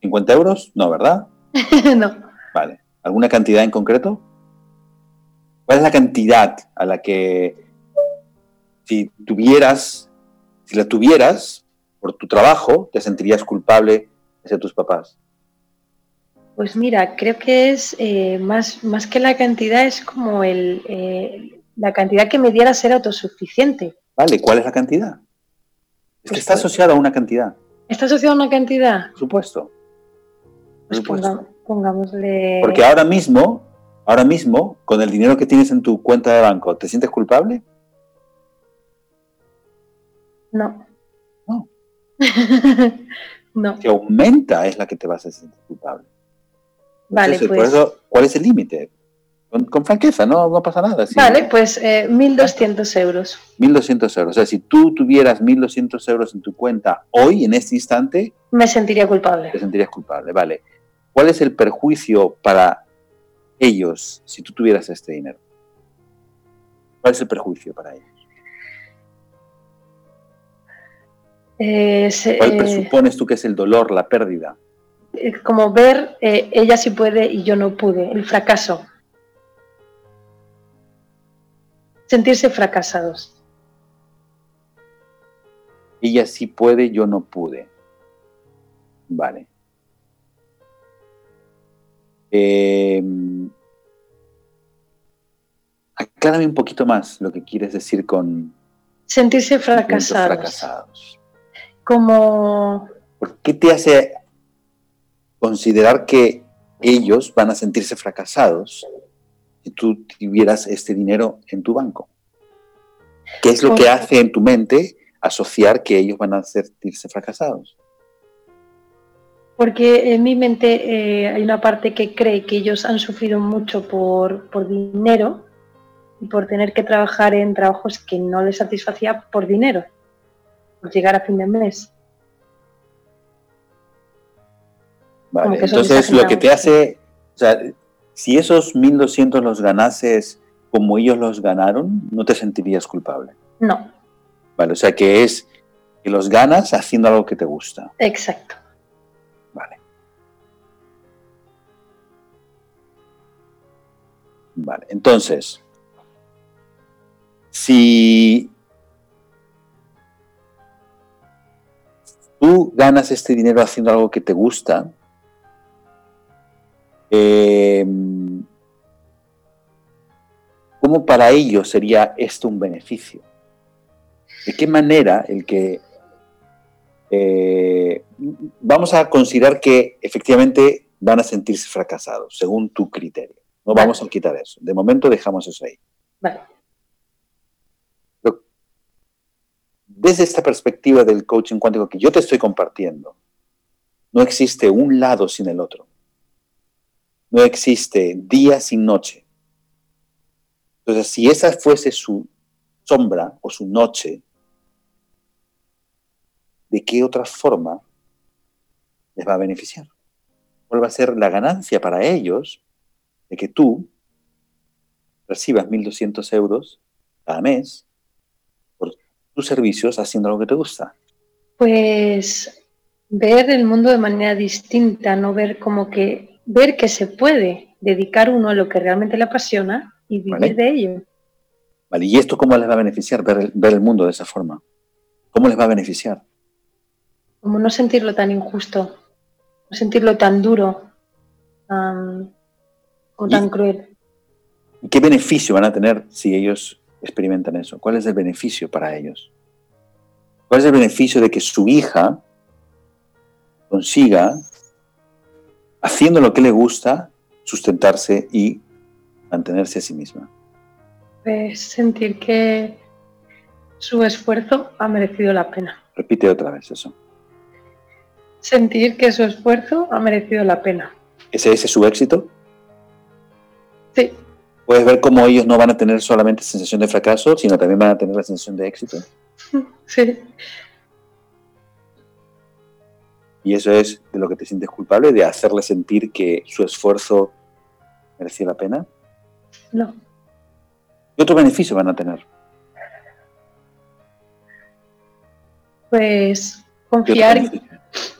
50 euros, no, ¿verdad? no. Vale. ¿Alguna cantidad en concreto? ¿Cuál es la cantidad a la que si tuvieras, si la tuvieras por tu trabajo, te sentirías culpable hacia tus papás? Pues mira, creo que es eh, más, más que la cantidad, es como el, eh, la cantidad que me diera ser autosuficiente. Vale, ¿cuál es la cantidad? Es que pues está asociada a una cantidad. ¿Está asociada a una cantidad? Por supuesto. Pues pongámosle... Porque ahora mismo, ahora mismo, con el dinero que tienes en tu cuenta de banco, ¿te sientes culpable? No. No. no. Si aumenta es la que te vas a sentir culpable. Vale, pues... Por eso, ¿cuál es el límite? Con, franqueza, no, no pasa nada. Vale, pues eh, 1.200 euros. 1.200 euros. O sea, si tú tuvieras 1.200 euros en tu cuenta hoy, en este instante... Me sentiría culpable. Te sentirías culpable, vale. ¿Cuál es el perjuicio para ellos si tú tuvieras este dinero? ¿Cuál es el perjuicio para ellos? ¿Cuál eh, presupones tú que es el dolor, la pérdida? Como ver, eh, ella sí puede y yo no pude, el fracaso. Sentirse fracasados. Ella sí puede, yo no pude. Vale. Eh, aclárame un poquito más lo que quieres decir con... Sentirse fracasados. Como... ¿Por qué te hace considerar que ellos van a sentirse fracasados si tú tuvieras este dinero en tu banco? ¿Qué es lo que hace en tu mente asociar que ellos van a sentirse fracasados? Porque en mi mente eh, hay una parte que cree que ellos han sufrido mucho por, por dinero y por tener que trabajar en trabajos que no les satisfacía por dinero, por llegar a fin de mes. Vale, entonces lo que te hace, o sea, si esos 1200 los ganases como ellos los ganaron, no te sentirías culpable. No, Vale, o sea que es que los ganas haciendo algo que te gusta. exacto. Vale, entonces, si tú ganas este dinero haciendo algo que te gusta, eh, ¿cómo para ellos sería esto un beneficio? ¿De qué manera el que... eh, vamos a considerar que efectivamente van a sentirse fracasados, según tu criterio. No Vale. vamos a quitar eso. De momento dejamos eso ahí. Vale. Pero desde esta perspectiva del coaching cuántico que yo te estoy compartiendo, no existe un lado sin el otro. No existe día sin noche. Entonces, si esa fuese su sombra o su noche, ¿de qué otra forma les va a beneficiar? ¿Cuál va a ser la ganancia para ellos de que tú recibas 1.200 euros cada mes por tus servicios haciendo lo que te gusta? Pues ver el mundo de manera distinta, no ver como que ver que se puede dedicar uno a lo que realmente le apasiona y vivir Vale. de ello. ¿Vale? ¿Y esto cómo les va a beneficiar ver el, ver el mundo de esa forma? ¿Cómo les va a beneficiar? Como no sentirlo tan injusto, no sentirlo tan duro, o tan cruel. ¿Y qué beneficio van a tener si ellos experimentan eso? ¿Cuál es el beneficio para ellos? ¿Cuál es el beneficio de que su hija consiga, haciendo lo que le gusta, sustentarse y mantenerse a sí misma? Pues sentir que su esfuerzo ha merecido la pena. Repite otra vez eso. Sentir que su esfuerzo ha merecido la pena. ¿Ese, ese es su éxito? Sí, Puedes ver cómo ellos no van a tener solamente sensación de fracaso, sino también van a tener la sensación de éxito. sí, Y eso es de lo que te sientes culpable, de hacerle sentir que su esfuerzo mereció la pena. no. ¿Qué otro beneficio van a tener? Pues ¿Qué otro confiar,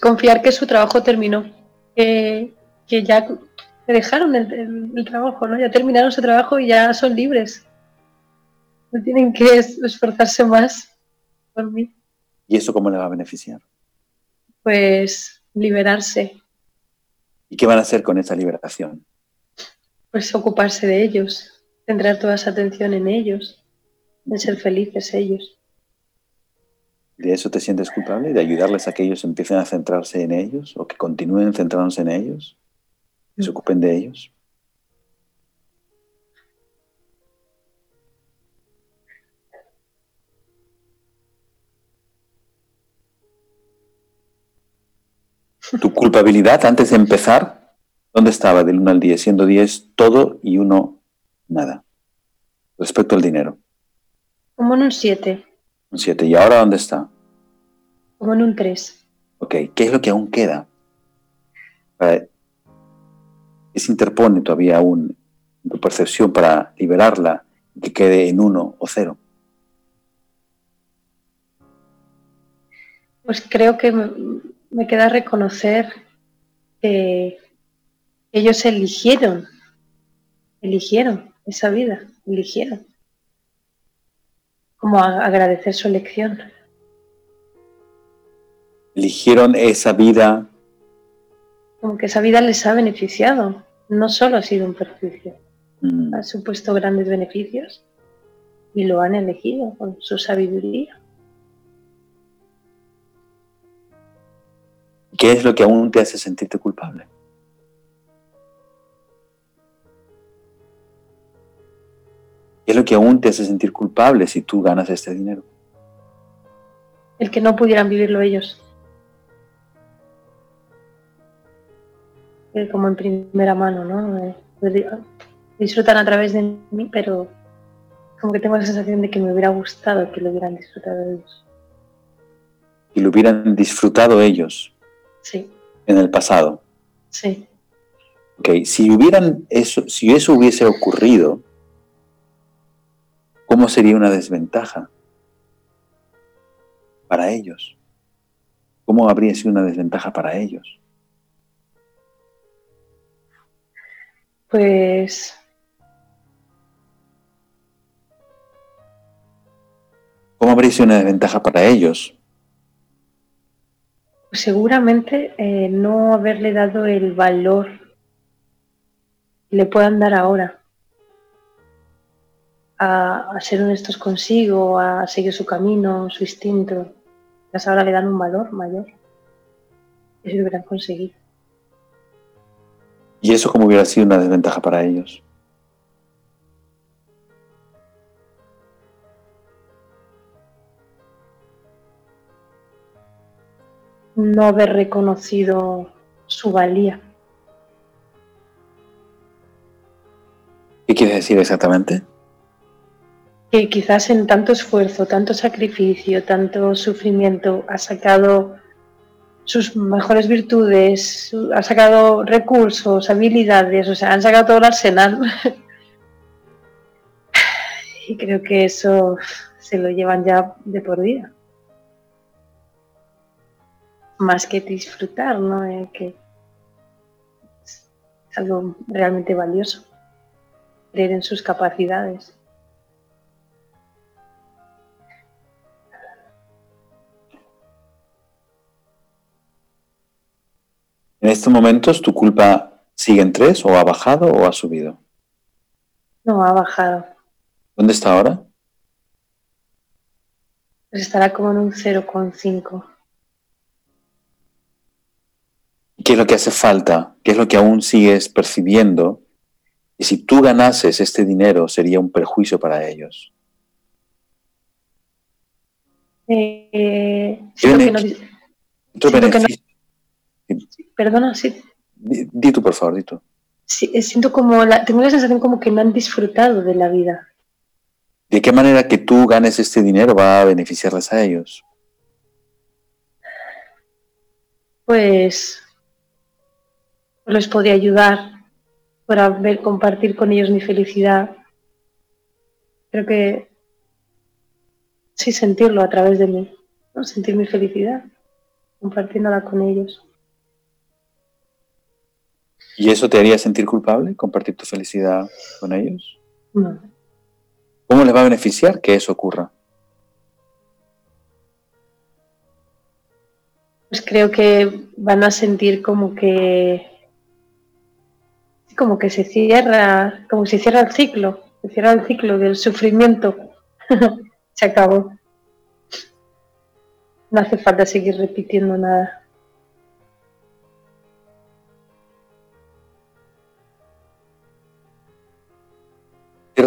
confiar que su trabajo terminó, que, que ya que dejaron el, el- el trabajo, ¿no? Ya terminaron su trabajo y ya son libres. No tienen que es- esforzarse más por mí. ¿Y eso cómo le va a beneficiar? Pues liberarse, ¿Y qué van a hacer con esa liberación? pues ocuparse de ellos, centrar toda esa atención en ellos, en ser felices ellos. ¿De eso te sientes culpable? ¿De ayudarles a que ellos empiecen a centrarse en ellos o que continúen centrándose en ellos? ¿Que se ocupen de ellos? Tu culpabilidad antes de empezar, ¿dónde estaba del 1 al 10? Siendo 10 todo y 1 nada. Respecto al dinero, Como en un 7, un 7. ¿Y ahora dónde está? como en un 3. Ok, ¿qué es lo que aún queda? Para- ¿Qué se interpone todavía aún en tu percepción para liberarla y que quede en uno o cero? Pues creo que me, queda reconocer que ellos eligieron, eligieron esa vida, eligieron. Como agradecer su elección. Eligieron esa vida, Como que esa vida les ha beneficiado. No solo ha sido un perjuicio, mm, ha supuesto grandes beneficios y lo han elegido con su sabiduría. ¿qué es lo que aún te hace sentirte culpable? ¿Qué es lo que aún te hace sentir culpable si tú ganas este dinero? El que no pudieran vivirlo ellos. Eh, como en primera mano, ¿no? Eh, pues, disfrutan a través de mí, pero como que tengo la sensación de que me hubiera gustado que lo hubieran disfrutado ellos. Y lo hubieran disfrutado ellos. Sí. En el pasado. Sí. Ok, si hubieran eso, si eso hubiese ocurrido, ¿cómo sería una desventaja para ellos? ¿Cómo habría sido una desventaja para ellos? Pues ¿Cómo habría sido una desventaja para ellos? Pues seguramente eh, no haberle dado el valor que le puedan dar ahora a, a, ser honestos consigo, a seguir su camino, su instinto. Quizás ahora le dan un valor mayor. Eso lo hubieran conseguido. ¿Y eso cómo hubiera sido una desventaja para ellos? no haber reconocido su valía. ¿Qué quiere decir exactamente? Que quizás en tanto esfuerzo, tanto sacrificio, tanto sufrimiento ha sacado sus mejores virtudes, ha sacado recursos, habilidades, o sea, han sacado todo el arsenal. y creo que eso se lo llevan ya de por vida más que disfrutar, ¿no? Eh, que es algo realmente valioso, creer en sus capacidades. En estos momentos, ¿tu culpa sigue en tres o ha bajado o ha subido? No, ha bajado. ¿Dónde está ahora? Pues estará como en un 0,5. ¿Qué es lo que hace falta? ¿Qué es lo que aún sigues percibiendo? Y si tú ganases este dinero, sería un perjuicio para ellos. Eh, no, perdona, sí. Di, di, tú, por favor, di tú. Sí, eh, siento como la, tengo la sensación como que no han disfrutado de la vida. ¿De qué manera que tú ganes este dinero va a beneficiarles a ellos? Pues les podía ayudar para ver, compartir con ellos mi felicidad. Creo que sí sentirlo a través de mí, ¿no? sentir mi felicidad, compartiéndola con ellos. ¿Y eso te haría sentir culpable, compartir tu felicidad con ellos? No. ¿Cómo les va a beneficiar que eso ocurra? Pues creo que van a sentir como que como que se cierra, como si cierra el ciclo, se cierra el ciclo del sufrimiento. se acabó. No hace falta seguir repitiendo nada.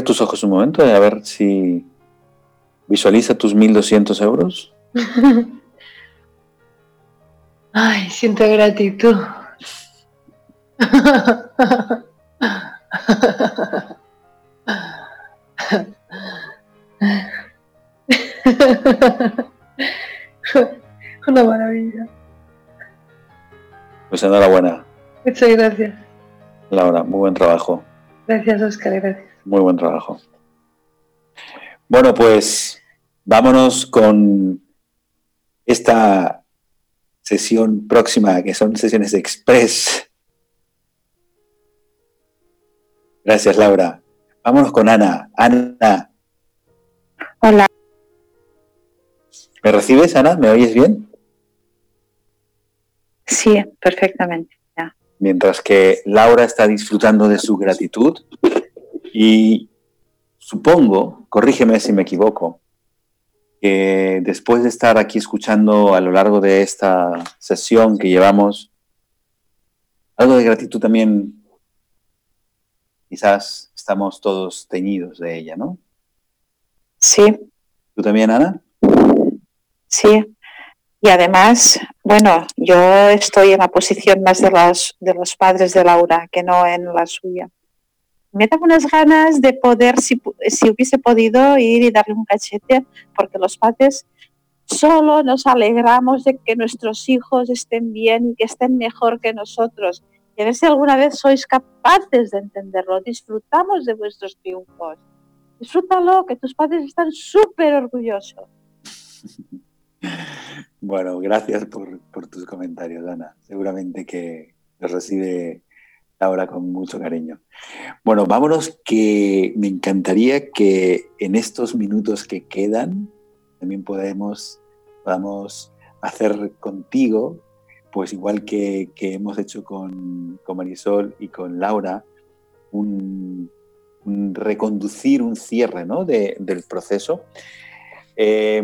Cierra tus ojos un momento y a ver si visualiza tus 1.200 euros. Ay, siento gratitud. Una maravilla. Pues enhorabuena. Muchas gracias. Laura, muy buen trabajo. Gracias, Oscar, gracias. Muy buen trabajo. Bueno, pues vámonos con esta sesión próxima, que son sesiones de Express Gracias, Laura. Vámonos con Ana. Ana. Hola. ¿Me recibes, Ana? ¿Me oyes bien? Sí, perfectamente. Mientras que Laura está disfrutando de su gratitud y supongo, corrígeme si me equivoco, que después de estar aquí escuchando a lo largo de esta sesión que llevamos, algo de gratitud también quizás estamos todos teñidos de ella, ¿no? Sí. ¿Tú también, Ana? Sí. Y además, Bueno, yo estoy en la posición más de los, de los padres de Laura que no en la suya. Me unas ganas de poder, si, si hubiese podido ir y darle un cachete, porque los padres solo nos alegramos de que nuestros hijos estén bien y que estén mejor que nosotros. Y a ver si alguna vez sois capaces de entenderlo. Disfrutamos de vuestros triunfos. Disfrútalo, que tus padres están súper orgullosos. Bueno, gracias por, tus comentarios, Ana. Seguramente que los recibe ahora con mucho cariño. Bueno, vámonos que me encantaría que en estos minutos que quedan también podemos, podamos hacer contigo, pues igual que, hemos hecho con, Marisol y con Laura, un, reconducir un cierre ¿no? del proceso. Eh,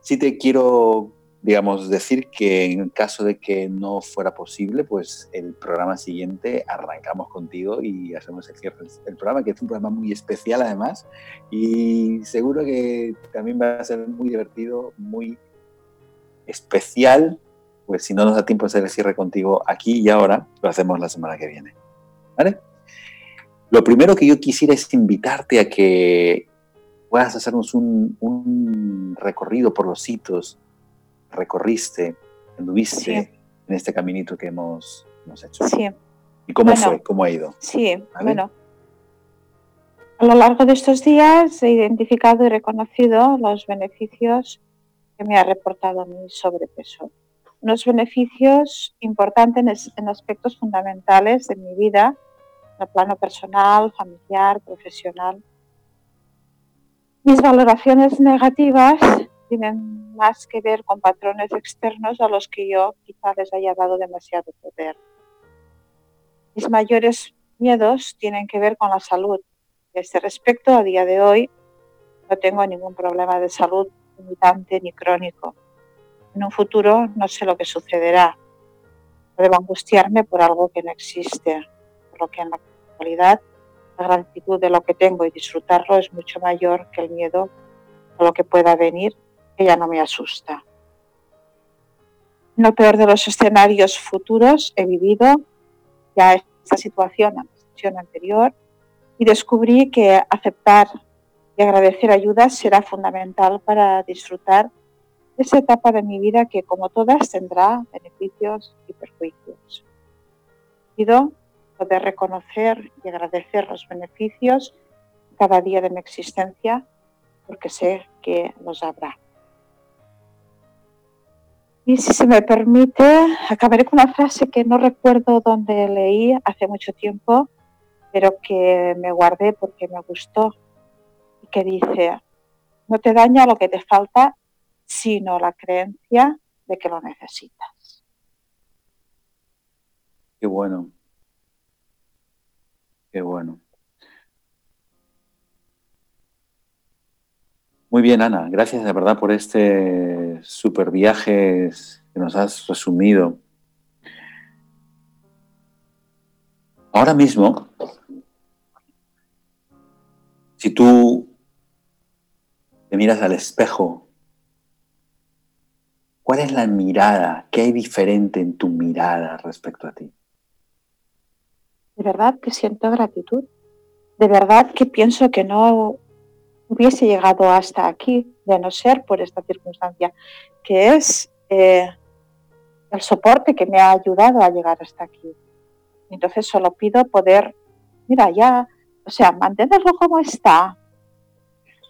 sí te quiero digamos, decir que en caso de que no fuera posible, pues el programa siguiente arrancamos contigo y hacemos el cierre del programa, que es un programa muy especial además y seguro que también va a ser muy divertido, muy especial, pues si no nos da tiempo hacer el cierre contigo aquí y ahora, lo hacemos la semana que viene. ¿Vale? Lo primero que yo quisiera es invitarte a que puedas hacernos un, un recorrido por los sitios recorriste, anduviste en este caminito que hemos, hecho. Sí. ¿Y cómo fue? ¿Cómo ha ido? Sí, bueno. A lo largo de estos días he identificado y reconocido los beneficios que me ha reportado mi sobrepeso. Unos beneficios importantes en aspectos fundamentales de mi vida, en el plano personal, familiar, profesional. Mis valoraciones negativas tienen más que ver con patrones externos a los que yo quizá les haya dado demasiado poder. Mis mayores miedos tienen que ver con la salud. De este respecto, a día de hoy, no tengo ningún problema de salud limitante ni crónico. En un futuro no sé lo que sucederá. debo angustiarme por algo que no existe, por lo que en la actualidad la gratitud de lo que tengo y disfrutarlo es mucho mayor que el miedo a lo que pueda venir que ya no me asusta. En el peor de los escenarios futuros he vivido ya esta situación, la situación anterior, y descubrí que aceptar y agradecer ayudas será fundamental para disfrutar de esa etapa de mi vida que, como todas, tendrá beneficios y perjuicios. Pido poder reconocer y agradecer los beneficios cada día de mi existencia porque sé que los habrá. Y si se me permite, acabaré con una frase que no recuerdo dónde leí hace mucho tiempo, pero que me guardé porque me gustó y que dice, no te daña lo que te falta, sino la creencia de que lo necesitas. Qué bueno. Qué bueno. Muy bien, Ana. Gracias de verdad por este super viaje que nos has resumido. Ahora mismo, si tú te miras al espejo, ¿cuál es la mirada? ¿Qué hay diferente en tu mirada respecto a ti? De verdad que siento gratitud. De verdad que pienso que no hubiese llegado hasta aquí de no ser por esta circunstancia, que es eh, el soporte que me ha ayudado a llegar hasta aquí. Entonces solo pido poder, mira, ya, o sea, mantenerlo como está.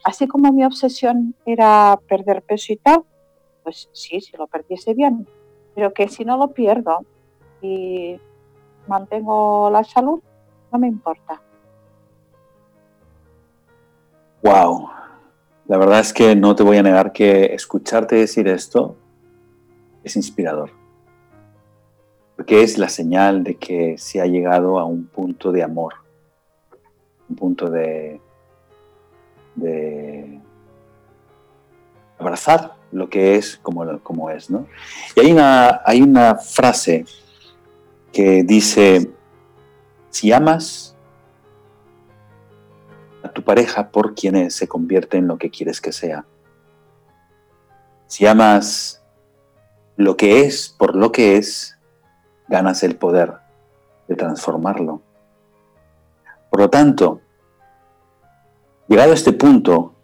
Así como mi obsesión era perder peso y tal, pues sí, si lo perdiese bien, pero que si no lo pierdo y mantengo la salud, no me importa. Wow. La verdad es que no te voy a negar que escucharte decir esto es inspirador. Porque es la señal de que se ha llegado a un punto de amor, un punto de, de abrazar lo que es como, como es. ¿no? Y hay una, hay una frase que dice, si amas, a tu pareja por quien es, se convierte en lo que quieres que sea. Si amas lo que es por lo que es, ganas el poder de transformarlo. Por lo tanto, llegado a este punto,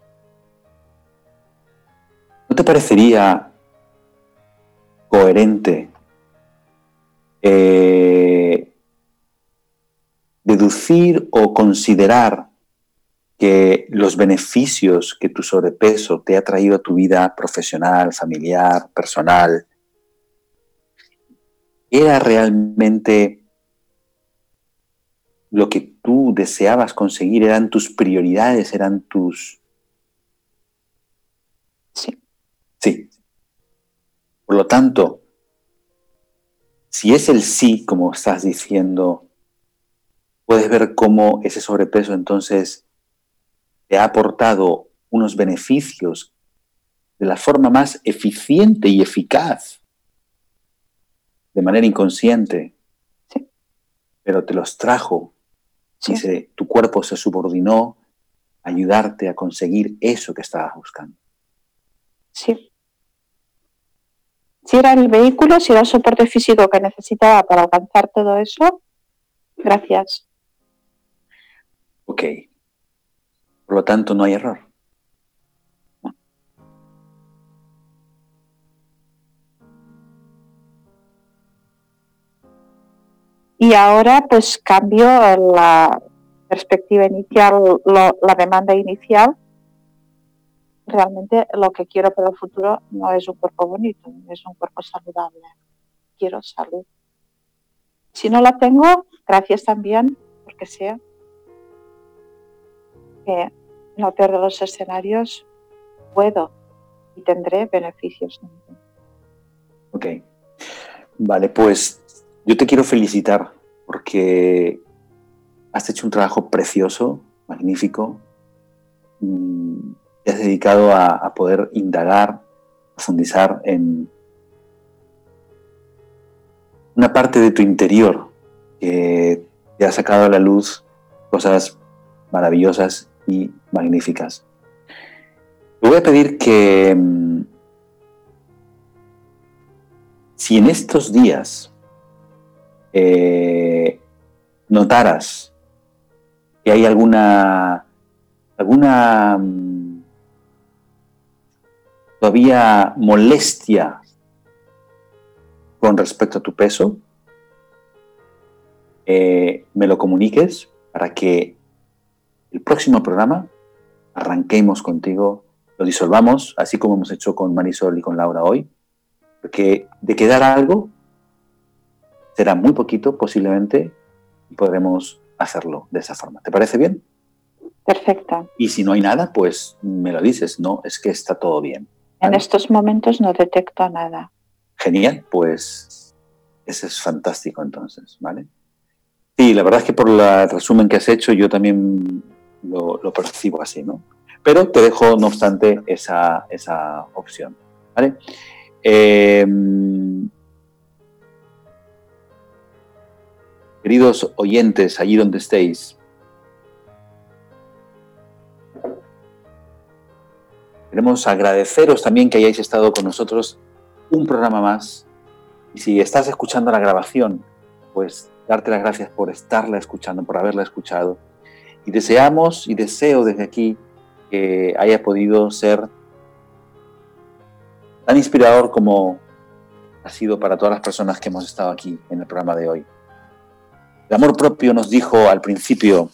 ¿no te parecería coherente eh, deducir o considerar que los beneficios que tu sobrepeso te ha traído a tu vida profesional, familiar, personal, era realmente lo que tú deseabas conseguir, eran tus prioridades, eran tus... Sí. Sí. Por lo tanto, si es el sí, como estás diciendo, puedes ver cómo ese sobrepeso entonces te ha aportado unos beneficios de la forma más eficiente y eficaz, de manera inconsciente, pero te los trajo y tu cuerpo se subordinó a ayudarte a conseguir eso que estabas buscando. Sí. Si era el vehículo, si era el soporte físico que necesitaba para alcanzar todo eso, gracias. Ok. Por lo tanto, no hay error. Y ahora pues cambio la perspectiva inicial, la demanda inicial. Realmente lo que quiero para el futuro no es un cuerpo bonito, es un cuerpo saludable. Quiero salud. Si no la tengo, gracias también, porque sea que en el los escenarios puedo y tendré beneficios. Ok. Vale, pues yo te quiero felicitar porque has hecho un trabajo precioso, magnífico. Mm, te has dedicado a, poder indagar, profundizar en una parte de tu interior que te ha sacado a la luz cosas maravillosas y magníficas. Te voy a pedir que mm, si en estos días eh, notaras que hay alguna, alguna mm, todavía molestia con respecto a tu peso, eh, me lo comuniques para que el próximo programa arranquemos contigo, lo disolvamos, así como hemos hecho con Marisol y con Laura hoy, porque de quedar algo, será muy poquito posiblemente y podremos hacerlo de esa forma. ¿Te parece bien? Perfecto. Y si no hay nada, pues me lo dices, no, es que está todo bien. En estos momentos no detecto nada. Genial, pues ese es fantástico entonces, ¿vale? Sí, la verdad es que por el resumen que has hecho yo también lo, percibo así, ¿no? Pero te dejo, no obstante, esa, esa opción, ¿vale? Eh, Queridos oyentes, allí donde estéis, queremos agradeceros también que hayáis estado con nosotros un programa más. Y si estás escuchando la grabación, pues darte las gracias por estarla escuchando, por haberla escuchado. Y deseamos y deseo desde aquí que haya podido ser tan inspirador como ha sido para todas las personas que hemos estado aquí en el programa de hoy. El amor propio nos dijo al principio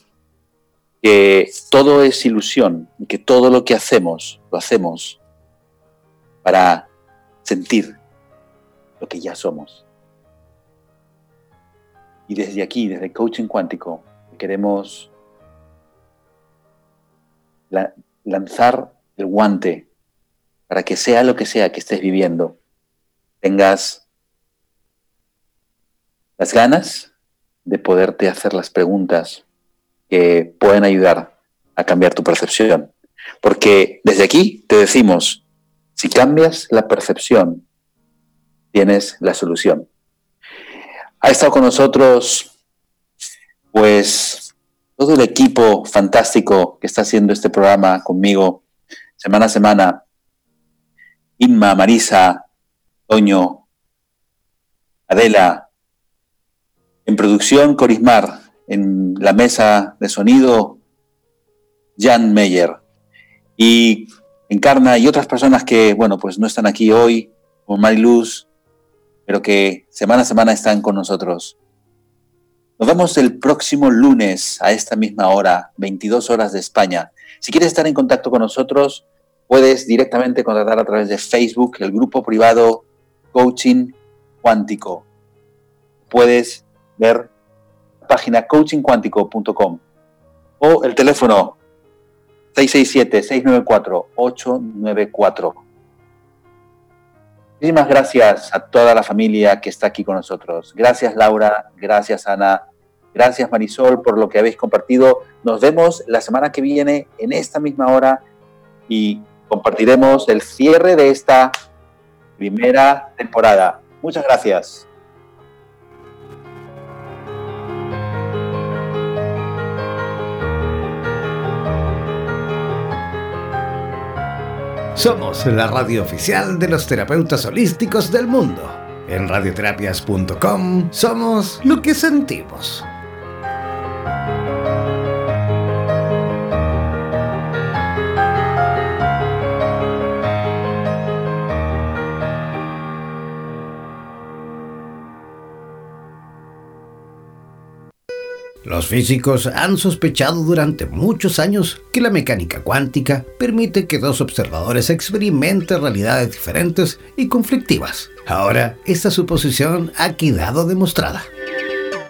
que todo es ilusión y que todo lo que hacemos lo hacemos para sentir lo que ya somos. Y desde aquí, desde Coaching Cuántico, queremos lanzar el guante para que sea lo que sea que estés viviendo, tengas las ganas de poderte hacer las preguntas que pueden ayudar a cambiar tu percepción. Porque desde aquí te decimos, si cambias la percepción, tienes la solución. Ha estado con nosotros, pues, todo el equipo fantástico que está haciendo este programa conmigo semana a semana. Inma, Marisa, Toño, Adela. En producción, Corismar. En la mesa de sonido, Jan Meyer. Y Encarna y otras personas que, bueno, pues no están aquí hoy, como Mariluz, pero que semana a semana están con nosotros. Nos vemos el próximo lunes a esta misma hora, 22 horas de España. Si quieres estar en contacto con nosotros, puedes directamente contactar a través de Facebook, el grupo privado Coaching Cuántico. Puedes ver la página coachingcuántico.com o el teléfono 667-694-894. Muchísimas gracias a toda la familia que está aquí con nosotros. Gracias Laura, gracias Ana, gracias Marisol por lo que habéis compartido. Nos vemos la semana que viene en esta misma hora y compartiremos el cierre de esta primera temporada. Muchas gracias. Somos la radio oficial de los terapeutas holísticos del mundo. En radioterapias.com somos lo que sentimos. Los físicos han sospechado durante muchos años que la mecánica cuántica permite que dos observadores experimenten realidades diferentes y conflictivas. Ahora, esta suposición ha quedado demostrada.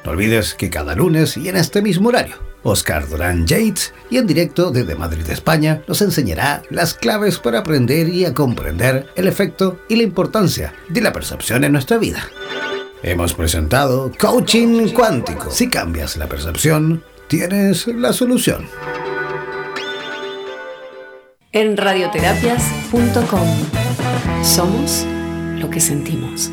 No olvides que cada lunes y en este mismo horario, Oscar Durán Yates y en directo desde Madrid, España, nos enseñará las claves para aprender y a comprender el efecto y la importancia de la percepción en nuestra vida. Hemos presentado Coaching Cuántico. Si cambias la percepción, tienes la solución. En radioterapias.com somos lo que sentimos.